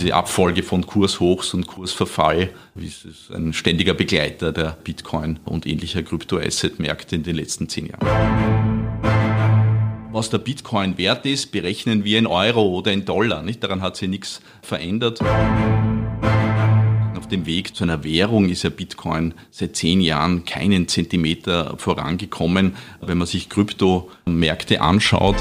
diese Abfolge von Kurshochs und Kursverfall ist ein ständiger Begleiter der Bitcoin und ähnlicher Kryptoasset-Märkte in den letzten zehn Jahren. Was der Bitcoin wert ist, berechnen wir in Euro oder in Dollar. Nicht? Daran hat sich nichts verändert. Auf dem Weg zu einer Währung ist ja Bitcoin seit zehn Jahren keinen Zentimeter vorangekommen. Wenn man sich Kryptomärkte anschaut,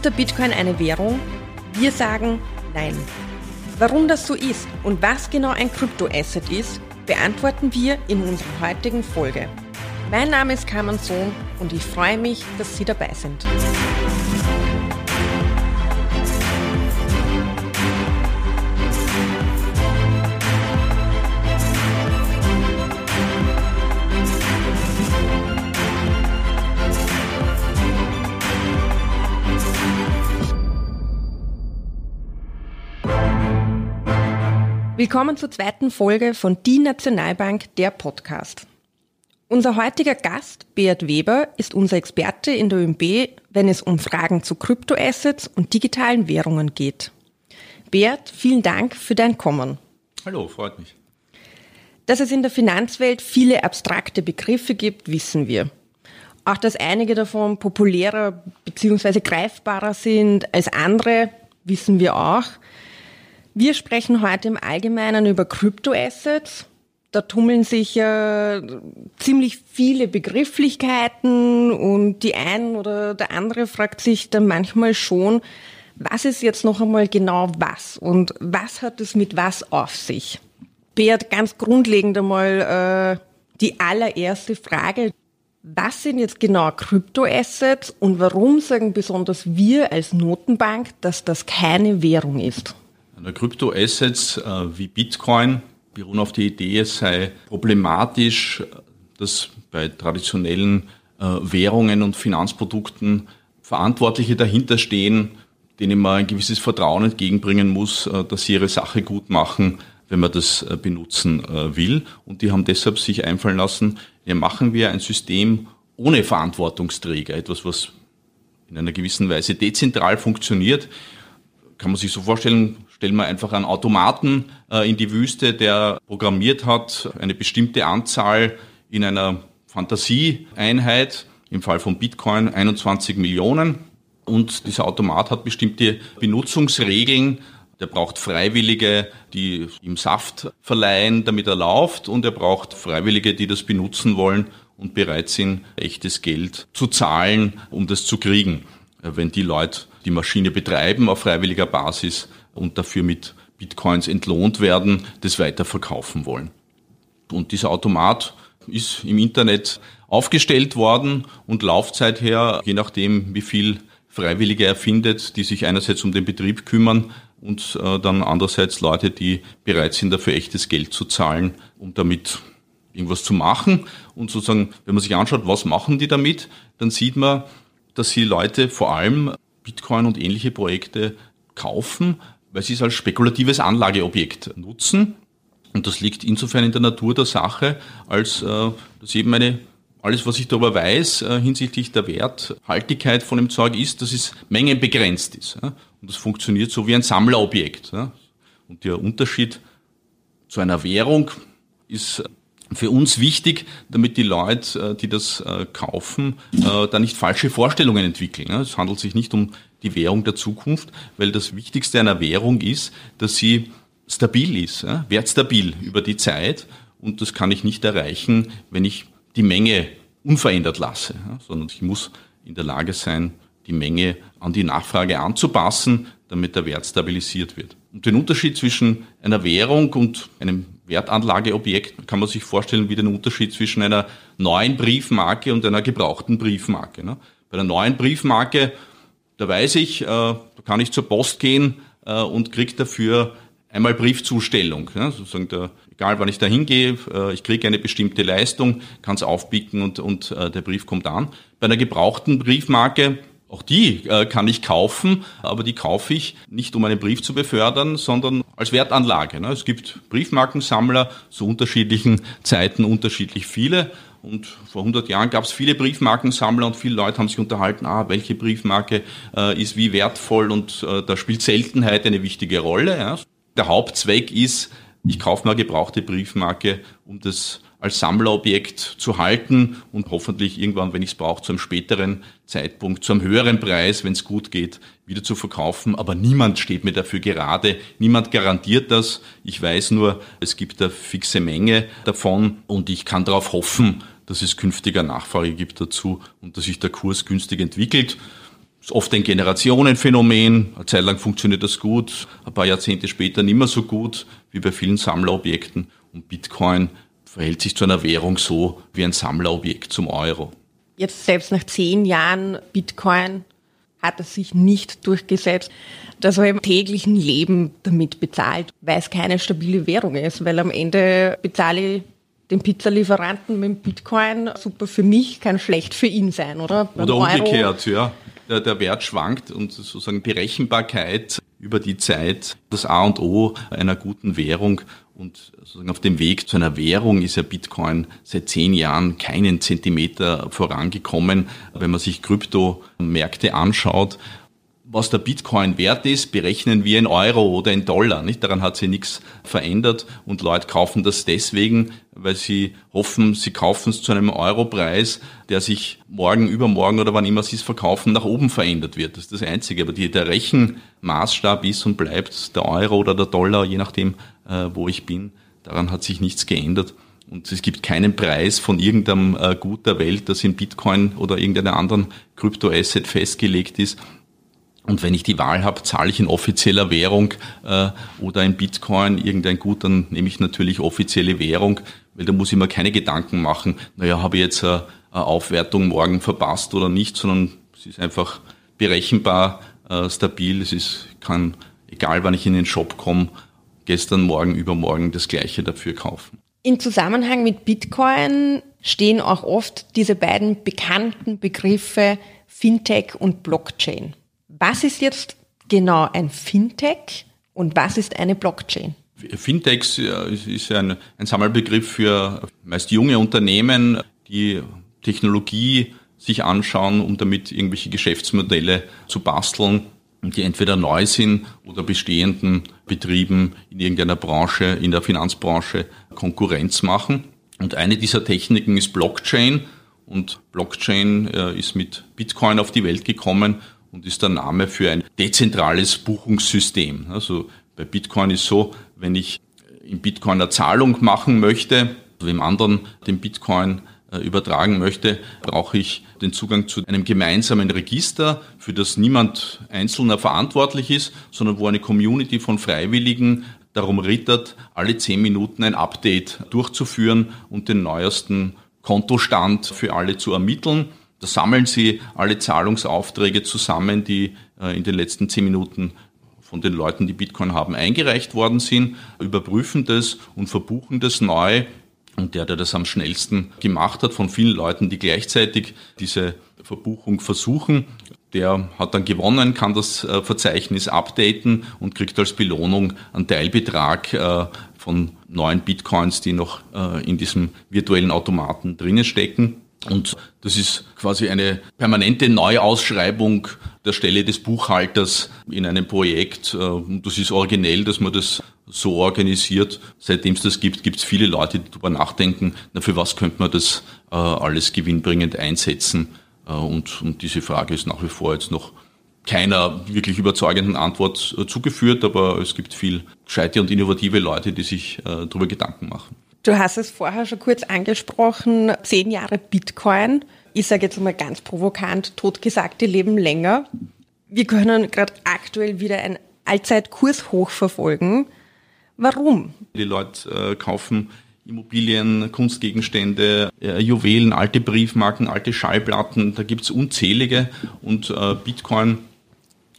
Ist der Bitcoin eine Währung? Wir sagen nein. Warum das so ist und was genau ein Kryptoasset ist, beantworten wir in unserer heutigen Folge. Mein Name ist Carmen Sohn und ich freue mich, dass Sie dabei sind. Willkommen zur zweiten Folge von Die Nationalbank, der Podcast. Unser heutiger Gast, Beat Weber, ist unser Experte in der ÖMB, wenn es um Fragen zu Kryptoassets und digitalen Währungen geht. Beat, vielen Dank für dein Kommen. Hallo, freut mich. Dass es in der Finanzwelt viele abstrakte Begriffe gibt, wissen wir. Auch dass einige davon populärer bzw. greifbarer sind als andere, wissen wir auch. Wir sprechen heute im Allgemeinen über Kryptoassets. Da tummeln sich ja ziemlich viele Begrifflichkeiten und die ein oder der andere fragt sich dann manchmal schon, was ist jetzt noch einmal genau was und was hat es mit was auf sich? Beat, ganz grundlegend einmal äh, die allererste Frage. Was sind jetzt genau Kryptoassets und warum sagen besonders wir als Notenbank, dass das keine Währung ist? Kryptoassets äh, wie Bitcoin beruhen auf die Idee, es sei problematisch, dass bei traditionellen äh, Währungen und Finanzprodukten Verantwortliche dahinter stehen, denen man ein gewisses Vertrauen entgegenbringen muss, äh, dass sie ihre Sache gut machen, wenn man das äh, benutzen äh, will. Und die haben deshalb sich einfallen lassen, ja, machen wir ein System ohne Verantwortungsträger, etwas, was in einer gewissen Weise dezentral funktioniert. Kann man sich so vorstellen, stellen wir einfach einen Automaten äh, in die Wüste, der programmiert hat, eine bestimmte Anzahl in einer Fantasieeinheit, im Fall von Bitcoin 21 Millionen. Und dieser Automat hat bestimmte Benutzungsregeln. Der braucht Freiwillige, die ihm Saft verleihen, damit er läuft. Und er braucht Freiwillige, die das benutzen wollen und bereit sind, echtes Geld zu zahlen, um das zu kriegen. Wenn die Leute die Maschine betreiben auf freiwilliger Basis, und dafür mit Bitcoins entlohnt werden, das weiterverkaufen wollen. Und dieser Automat ist im Internet aufgestellt worden und Laufzeit her, je nachdem, wie viel Freiwillige er findet, die sich einerseits um den Betrieb kümmern und äh, dann andererseits Leute, die bereit sind, dafür echtes Geld zu zahlen, um damit irgendwas zu machen. Und sozusagen, wenn man sich anschaut, was machen die damit, dann sieht man, dass sie Leute vor allem Bitcoin und ähnliche Projekte kaufen, weil sie es als spekulatives Anlageobjekt nutzen. Und das liegt insofern in der Natur der Sache, als äh, dass eben eine, alles, was ich darüber weiß äh, hinsichtlich der Werthaltigkeit von dem Zeug ist, dass es mengenbegrenzt ist. Und das funktioniert so wie ein Sammlerobjekt. Und der Unterschied zu einer Währung ist für uns wichtig, damit die Leute, äh, die das äh, kaufen, äh, da nicht falsche Vorstellungen entwickeln. Es handelt sich nicht um die Währung der Zukunft, weil das Wichtigste einer Währung ist, dass sie stabil ist, wertstabil über die Zeit. Und das kann ich nicht erreichen, wenn ich die Menge unverändert lasse, sondern ich muss in der Lage sein, die Menge an die Nachfrage anzupassen, damit der Wert stabilisiert wird. Und den Unterschied zwischen einer Währung und einem Wertanlageobjekt kann man sich vorstellen wie den Unterschied zwischen einer neuen Briefmarke und einer gebrauchten Briefmarke. Ne? Bei einer neuen Briefmarke da weiß ich, äh, da kann ich zur Post gehen äh, und kriege dafür einmal Briefzustellung. Ja, sozusagen der, egal wann ich da hingehe, äh, ich kriege eine bestimmte Leistung, kann es aufpicken und, und äh, der Brief kommt an. Bei einer gebrauchten Briefmarke, auch die äh, kann ich kaufen, aber die kaufe ich nicht, um einen Brief zu befördern, sondern als Wertanlage. Ne? Es gibt Briefmarkensammler zu unterschiedlichen Zeiten unterschiedlich viele. Und vor 100 Jahren gab es viele Briefmarkensammler und viele Leute haben sich unterhalten, ah, welche Briefmarke äh, ist wie wertvoll und äh, da spielt Seltenheit eine wichtige Rolle. Ja. Der Hauptzweck ist, ich kaufe mal gebrauchte Briefmarke, um das als Sammlerobjekt zu halten und hoffentlich irgendwann, wenn ich es brauche, zu einem späteren Zeitpunkt, zu einem höheren Preis, wenn es gut geht, wieder zu verkaufen. Aber niemand steht mir dafür gerade, niemand garantiert das. Ich weiß nur, es gibt eine fixe Menge davon und ich kann darauf hoffen, dass es künftiger Nachfrage gibt dazu und dass sich der Kurs günstig entwickelt. Das ist oft ein Generationenphänomen. Eine Zeit lang funktioniert das gut, ein paar Jahrzehnte später nicht mehr so gut wie bei vielen Sammlerobjekten. Und Bitcoin verhält sich zu einer Währung so wie ein Sammlerobjekt zum Euro. Jetzt selbst nach zehn Jahren Bitcoin hat es sich nicht durchgesetzt, dass er im täglichen Leben damit bezahlt, weil es keine stabile Währung ist, weil am Ende bezahle ich den Pizzalieferanten mit Bitcoin, super für mich, kann schlecht für ihn sein, oder? Beim oder umgekehrt, Euro. ja. Der, der Wert schwankt und sozusagen Berechenbarkeit über die Zeit das A und O einer guten Währung. Und sozusagen auf dem Weg zu einer Währung ist ja Bitcoin seit zehn Jahren keinen Zentimeter vorangekommen. Wenn man sich Kryptomärkte anschaut, was der Bitcoin wert ist, berechnen wir in Euro oder in Dollar. Nicht? Daran hat sich nichts verändert und Leute kaufen das deswegen, weil sie hoffen, sie kaufen es zu einem Europreis, der sich morgen, übermorgen oder wann immer sie es verkaufen, nach oben verändert wird. Das ist das Einzige. Aber die, der Rechenmaßstab ist und bleibt der Euro oder der Dollar, je nachdem, wo ich bin. Daran hat sich nichts geändert. Und es gibt keinen Preis von irgendeinem äh, Gut der Welt, das in Bitcoin oder irgendeiner anderen Kryptoasset festgelegt ist, und wenn ich die Wahl habe, zahle ich in offizieller Währung äh, oder in Bitcoin irgendein Gut, dann nehme ich natürlich offizielle Währung, weil da muss ich mir keine Gedanken machen, naja, habe ich jetzt eine, eine Aufwertung morgen verpasst oder nicht, sondern es ist einfach berechenbar, äh, stabil. Es ist, kann, egal wann ich in den Shop komme, gestern, morgen, übermorgen das gleiche dafür kaufen. In Zusammenhang mit Bitcoin stehen auch oft diese beiden bekannten Begriffe Fintech und Blockchain. Was ist jetzt genau ein Fintech und was ist eine Blockchain? Fintechs ist ein, ein Sammelbegriff für meist junge Unternehmen, die Technologie sich anschauen, um damit irgendwelche Geschäftsmodelle zu basteln, die entweder neu sind oder bestehenden Betrieben in irgendeiner Branche, in der Finanzbranche Konkurrenz machen. Und eine dieser Techniken ist Blockchain. Und Blockchain äh, ist mit Bitcoin auf die Welt gekommen und ist der Name für ein dezentrales Buchungssystem. Also bei Bitcoin ist so, wenn ich in Bitcoin eine Zahlung machen möchte, wem anderen den Bitcoin übertragen möchte, brauche ich den Zugang zu einem gemeinsamen Register, für das niemand Einzelner verantwortlich ist, sondern wo eine Community von Freiwilligen darum rittert, alle zehn Minuten ein Update durchzuführen und den neuesten Kontostand für alle zu ermitteln. Da sammeln Sie alle Zahlungsaufträge zusammen, die äh, in den letzten zehn Minuten von den Leuten, die Bitcoin haben, eingereicht worden sind, überprüfen das und verbuchen das neu. Und der, der das am schnellsten gemacht hat, von vielen Leuten, die gleichzeitig diese Verbuchung versuchen, der hat dann gewonnen, kann das äh, Verzeichnis updaten und kriegt als Belohnung einen Teilbetrag äh, von neuen Bitcoins, die noch in diesem virtuellen Automaten drinnen stecken. Und das ist quasi eine permanente Neuausschreibung der Stelle des Buchhalters in einem Projekt. Äh, und das ist originell, dass man das so organisiert. Seitdem es das gibt, gibt es viele Leute, die darüber nachdenken, na, für was könnte man das äh, alles gewinnbringend einsetzen. Äh, und, und diese Frage ist nach wie vor jetzt noch keiner wirklich überzeugenden Antwort zugeführt, aber es gibt viel gescheite und innovative Leute, die sich darüber Gedanken machen. Du hast es vorher schon kurz angesprochen, zehn Jahre Bitcoin. Ich sage jetzt mal ganz provokant, totgesagte leben länger. Wir können gerade aktuell wieder ein Allzeitkurshoch verfolgen. Warum? Die Leute äh, kaufen Immobilien, Kunstgegenstände, äh, Juwelen, alte Briefmarken, alte Schallplatten, da gibt es unzählige und äh, Bitcoin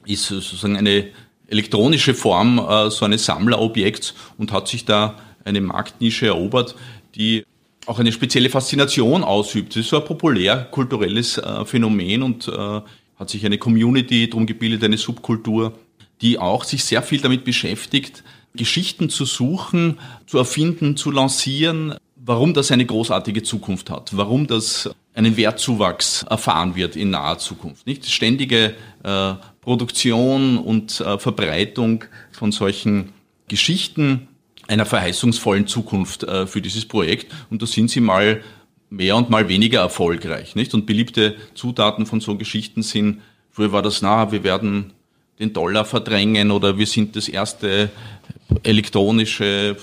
ist sozusagen eine elektronische Form so eines Sammlerobjekts und hat sich da eine Marktnische erobert, die auch eine spezielle Faszination ausübt. Es ist so ein populär kulturelles äh, Phänomen und äh, hat sich eine Community drum gebildet, eine Subkultur, die auch sich sehr viel damit beschäftigt, Geschichten zu suchen, zu erfinden, zu lancieren, warum das eine großartige Zukunft hat, warum das einen Wertzuwachs erfahren wird in naher Zukunft. Nicht ständige äh, Produktion und äh, Verbreitung von solchen Geschichten einer verheißungsvollen Zukunft äh, für dieses Projekt. Und da sind sie mal mehr und mal weniger erfolgreich. Nicht? Und beliebte Zutaten von so Geschichten sind, früher war das, na, wir werden den Dollar verdrängen oder wir sind das erste elektronische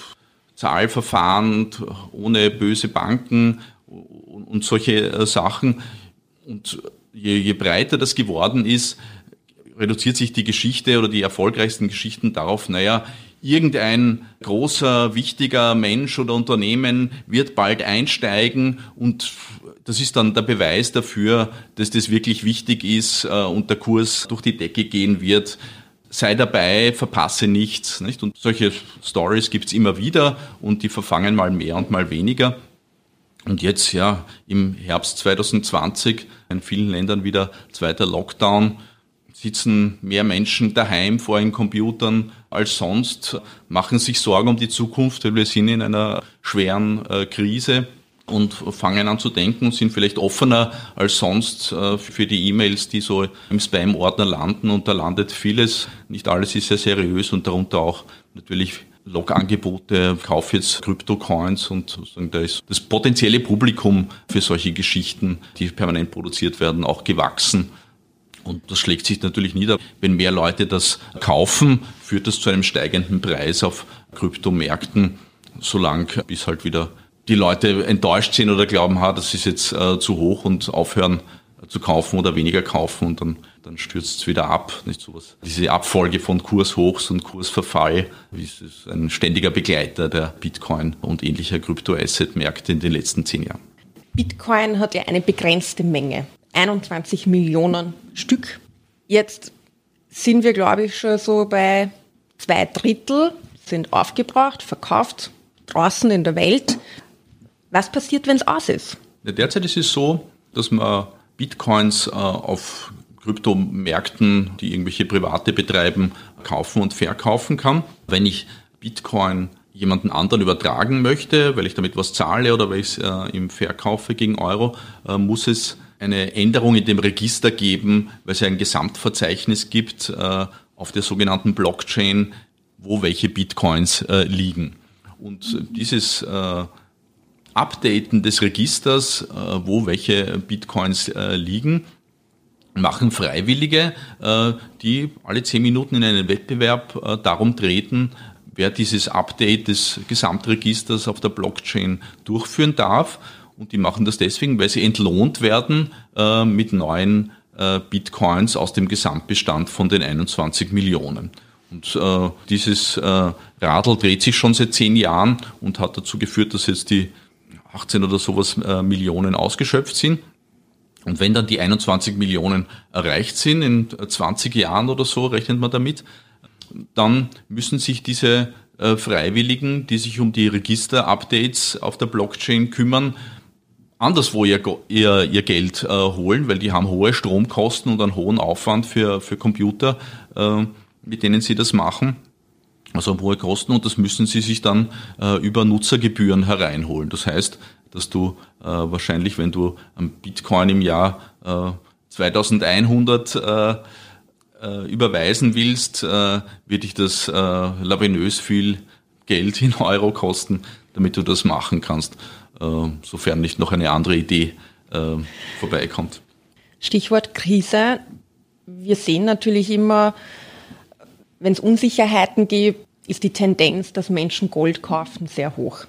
Zahlverfahren ohne böse Banken und solche äh, Sachen. Und je, je breiter das geworden ist, reduziert sich die Geschichte oder die erfolgreichsten Geschichten darauf, naja, irgendein großer, wichtiger Mensch oder Unternehmen wird bald einsteigen und das ist dann der Beweis dafür, dass das wirklich wichtig ist äh, und der Kurs durch die Decke gehen wird. Sei dabei, verpasse nichts. Nicht? Und solche Stories gibt's immer wieder und die verfangen mal mehr und mal weniger. Und jetzt, ja, im Herbst 2020, in vielen Ländern wieder zweiter Lockdown, sitzen mehr Menschen daheim vor ihren Computern als sonst, machen sich Sorgen um die Zukunft, weil wir sind in einer schweren äh, Krise und fangen an zu denken und sind vielleicht offener als sonst äh, für die E-Mails, die so im Spam-Ordner landen und da landet vieles. Nicht alles ist sehr seriös und darunter auch natürlich Log-Angebote, kauf jetzt Krypto-Coins und da ist das potenzielle Publikum für solche Geschichten, die permanent produziert werden, auch gewachsen. Und das schlägt sich natürlich nieder. Wenn mehr Leute das kaufen, führt das zu einem steigenden Preis auf Kryptomärkten, solange bis halt wieder die Leute enttäuscht sind oder glauben, ha, das ist jetzt äh, zu hoch und aufhören zu kaufen oder weniger kaufen und dann, dann stürzt es wieder ab. Nicht sowas. Diese Abfolge von Kurshochs und Kursverfall ist ein ständiger Begleiter der Bitcoin und ähnlicher Kryptoasset-Märkte in den letzten zehn Jahren. Bitcoin hat ja eine begrenzte Menge. 21 Millionen Stück. Jetzt sind wir, glaube ich, schon so bei zwei Drittel sind aufgebraucht, verkauft, draußen in der Welt. Was passiert, wenn es aus ist? Derzeit ist es so, dass man Bitcoins äh, auf Kryptomärkten, die irgendwelche Private betreiben, kaufen und verkaufen kann. Wenn ich Bitcoin jemanden anderen übertragen möchte, weil ich damit was zahle oder weil ich es äh, ihm verkaufe gegen Euro, äh, muss es eine Änderung in dem Register geben, weil es ja ein Gesamtverzeichnis gibt äh, auf der sogenannten Blockchain, wo welche Bitcoins äh, liegen. Und dieses äh, Updaten des Registers, wo welche Bitcoins liegen, machen Freiwillige, die alle zehn Minuten in einen Wettbewerb darum treten, wer dieses Update des Gesamtregisters auf der Blockchain durchführen darf. Und die machen das deswegen, weil sie entlohnt werden äh, mit neuen äh, Bitcoins aus dem Gesamtbestand von den 21 Millionen. Und äh, dieses äh, Radl dreht sich schon seit zehn Jahren und hat dazu geführt, dass jetzt die 18 oder sowas äh, Millionen ausgeschöpft sind. Und wenn dann die 21 Millionen erreicht sind, in 20 Jahren oder so rechnet man damit, dann müssen sich diese äh, Freiwilligen, die sich um die Register-Updates auf der Blockchain kümmern, anderswo ihr, ihr, ihr Geld äh, holen, weil die haben hohe Stromkosten und einen hohen Aufwand für, für Computer, äh, mit denen sie das machen. Also hohe Kosten und das müssen sie sich dann äh, über Nutzergebühren hereinholen. Das heißt, dass du äh, wahrscheinlich, wenn du am Bitcoin im Jahr äh, 2100 äh, äh, überweisen willst, wird dich das labinös viel Geld in Euro kosten, damit du das machen kannst. Äh, sofern nicht noch eine andere Idee äh, vorbeikommt. Stichwort Krise. Wir sehen natürlich immer, wenn es Unsicherheiten gibt, ist die Tendenz, dass Menschen Gold kaufen, sehr hoch.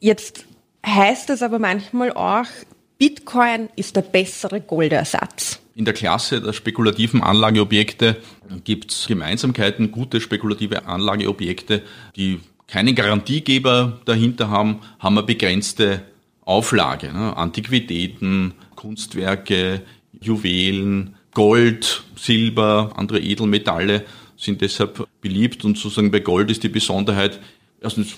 Jetzt heißt es aber manchmal auch, Bitcoin ist der bessere Goldersatz. In der Klasse der spekulativen Anlageobjekte gibt es Gemeinsamkeiten, gute spekulative Anlageobjekte, die keinen Garantiegeber dahinter haben, haben eine begrenzte Auflage. Ne? Antiquitäten, Kunstwerke, Juwelen, Gold, Silber, andere Edelmetalle sind deshalb beliebt und sozusagen bei Gold ist die Besonderheit, erstens,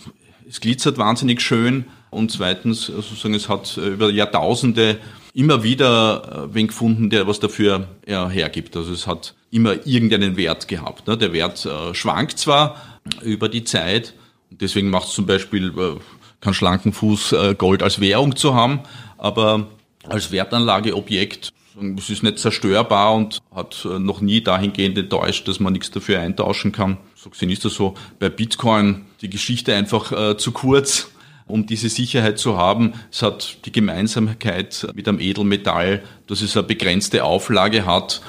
es glitzert wahnsinnig schön und zweitens, sozusagen, es hat über Jahrtausende immer wieder äh, wen gefunden, der was dafür ja, hergibt. Also es hat immer irgendeinen Wert gehabt. Ne? Der Wert äh, schwankt zwar über die Zeit, und deswegen macht es zum Beispiel äh, keinen schlanken Fuß, äh, Gold als Währung zu haben, aber als Wertanlageobjekt es ist nicht zerstörbar und hat äh, noch nie dahingehend enttäuscht, dass man nichts dafür eintauschen kann. So gesehen ist das so. Bei Bitcoin die Geschichte einfach äh, zu kurz, um diese Sicherheit zu haben. Es hat die Gemeinsamkeit mit einem Edelmetall, dass es eine begrenzte Auflage hat,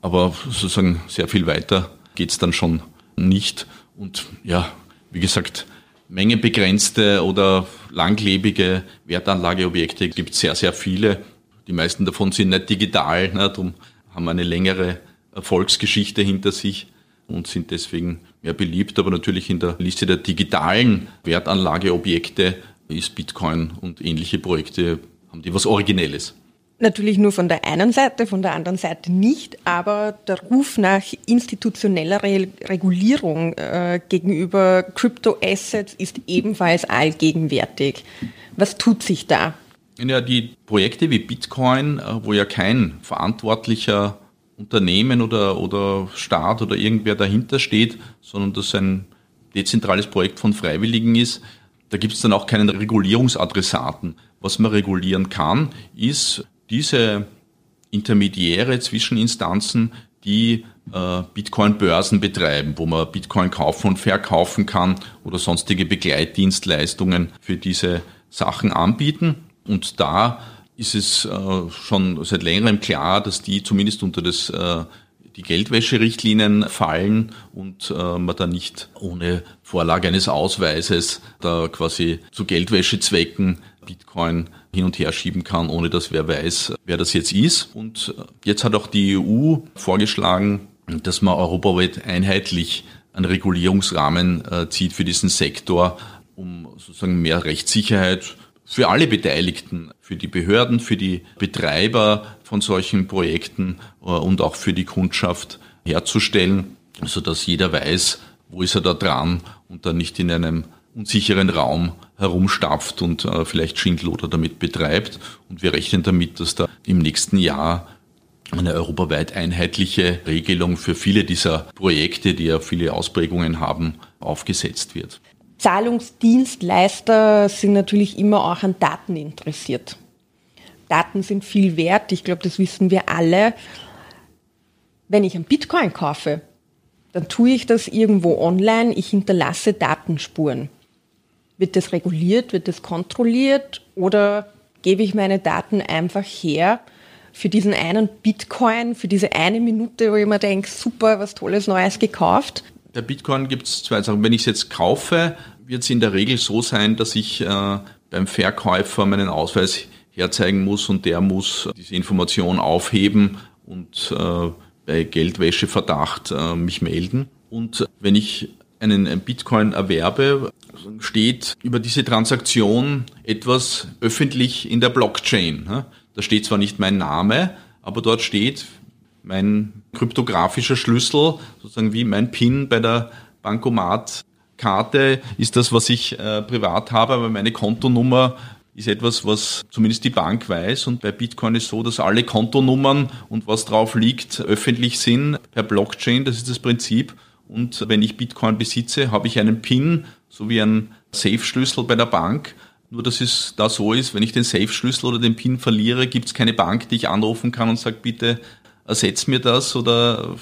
aber sozusagen sehr viel weiter geht's dann schon nicht. Und ja, wie gesagt, mengenbegrenzte oder langlebige Wertanlageobjekte gibt sehr, sehr viele. Die meisten davon sind nicht digital, ne, darum haben eine längere Erfolgsgeschichte hinter sich und sind deswegen mehr beliebt. Aber natürlich in der Liste der digitalen Wertanlageobjekte ist Bitcoin und ähnliche Projekte, haben die was Originelles. Natürlich nur von der einen Seite, von der anderen Seite nicht, aber der Ruf nach institutioneller Re Regulierung äh, gegenüber Crypto-Assets ist ebenfalls allgegenwärtig. Was tut sich da? Ja, die Projekte wie Bitcoin, äh, wo ja kein verantwortlicher Unternehmen oder, oder Staat oder irgendwer dahinter steht, sondern das ein dezentrales Projekt von Freiwilligen ist, da gibt es dann auch keinen Regulierungsadressaten. Was man regulieren kann, ist diese Intermediäre Zwischeninstanzen, die äh, Bitcoin-Börsen betreiben, wo man Bitcoin kaufen und verkaufen kann oder sonstige Begleitdienstleistungen für diese Sachen anbieten. Und da ist es äh, schon seit längerem klar, dass die zumindest unter das äh, die Geldwäscherichtlinien fallen und äh, man da nicht ohne Vorlage eines Ausweises da quasi zu Geldwäschezwecken Bitcoin hin und her schieben kann, ohne dass wer weiß, wer das jetzt ist. Und jetzt hat auch die EU vorgeschlagen, dass man europaweit einheitlich einen Regulierungsrahmen äh, zieht für diesen Sektor, um sozusagen mehr Rechtssicherheit für alle Beteiligten, für die Behörden, für die Betreiber von solchen Projekten äh, und auch für die Kundschaft herzustellen, so dass jeder weiß, wo ist er da dran und dann nicht in einem unsicheren Raum herumstapft und äh, vielleicht Schindluder damit betreibt. Und wir rechnen damit, dass da im nächsten Jahr eine europaweit einheitliche Regelung für viele dieser Projekte, die ja viele Ausprägungen haben, aufgesetzt wird. Zahlungsdienstleister sind natürlich immer auch an Daten interessiert. Daten sind viel wert, ich glaube, das wissen wir alle. Wenn ich ein Bitcoin kaufe, dann tue ich das irgendwo online, ich hinterlasse Datenspuren. Wird das reguliert, wird das kontrolliert oder gebe ich meine Daten einfach her für diesen einen Bitcoin, für diese eine Minute, wo ich mir denke, super, was Tolles Neues gekauft? Bei Bitcoin gibt es zwei Sachen. Wenn ich es jetzt kaufe, wird es in der Regel so sein, dass ich äh, beim Verkäufer meinen Ausweis herzeigen muss und der muss diese Information aufheben und äh, bei Geldwäscheverdacht äh, mich melden. Und wenn ich einen Bitcoin erwerbe, steht über diese Transaktion etwas öffentlich in der Blockchain. Da steht zwar nicht mein Name, aber dort steht mein kryptografischer Schlüssel, sozusagen wie mein PIN bei der Bankomatkarte ist das, was ich äh, privat habe, aber meine Kontonummer ist etwas, was zumindest die Bank weiß. Und bei Bitcoin ist so, dass alle Kontonummern und was drauf liegt öffentlich sind per Blockchain. Das ist das Prinzip. Und wenn ich Bitcoin besitze, habe ich einen PIN sowie einen Safe-Schlüssel bei der Bank. Nur dass es da so ist, wenn ich den Safe-Schlüssel oder den PIN verliere, gibt es keine Bank, die ich anrufen kann und sagt, bitte ersetz mir das oder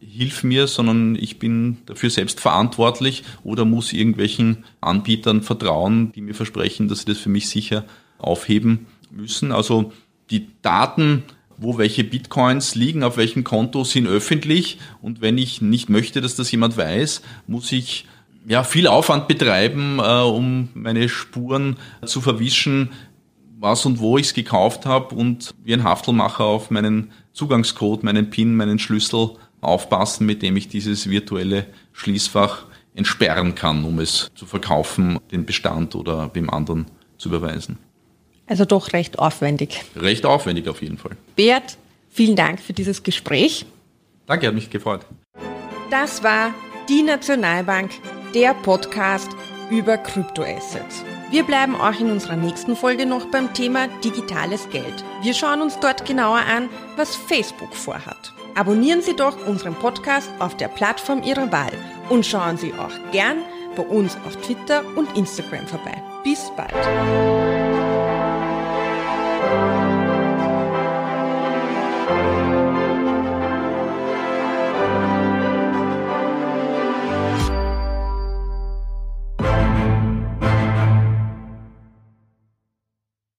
hilf mir, sondern ich bin dafür selbst verantwortlich oder muss irgendwelchen Anbietern vertrauen, die mir versprechen, dass sie das für mich sicher aufheben müssen. Also die Daten, wo welche Bitcoins liegen, auf welchem Konto sind öffentlich und wenn ich nicht möchte, dass das jemand weiß, muss ich ja viel Aufwand betreiben, äh, um meine Spuren zu verwischen, was und wo ich es gekauft habe und wie ein Haftelmacher auf meinen Zugangscode, meinen PIN, meinen Schlüssel aufpassen, mit dem ich dieses virtuelle Schließfach entsperren kann, um es zu verkaufen, den Bestand oder dem anderen zu überweisen. Also doch recht aufwendig. Recht aufwendig auf jeden Fall. Bert, vielen Dank für dieses Gespräch. Danke, hat mich gefreut. Das war die Nationalbank, der Podcast über Kryptoassets. Wir bleiben auch in unserer nächsten Folge noch beim Thema digitales Geld. Wir schauen uns dort genauer an, was Facebook vorhat. Abonnieren Sie doch unseren Podcast auf der Plattform Ihrer Wahl und schauen Sie auch gern bei uns auf Twitter und Instagram vorbei. Bis bald!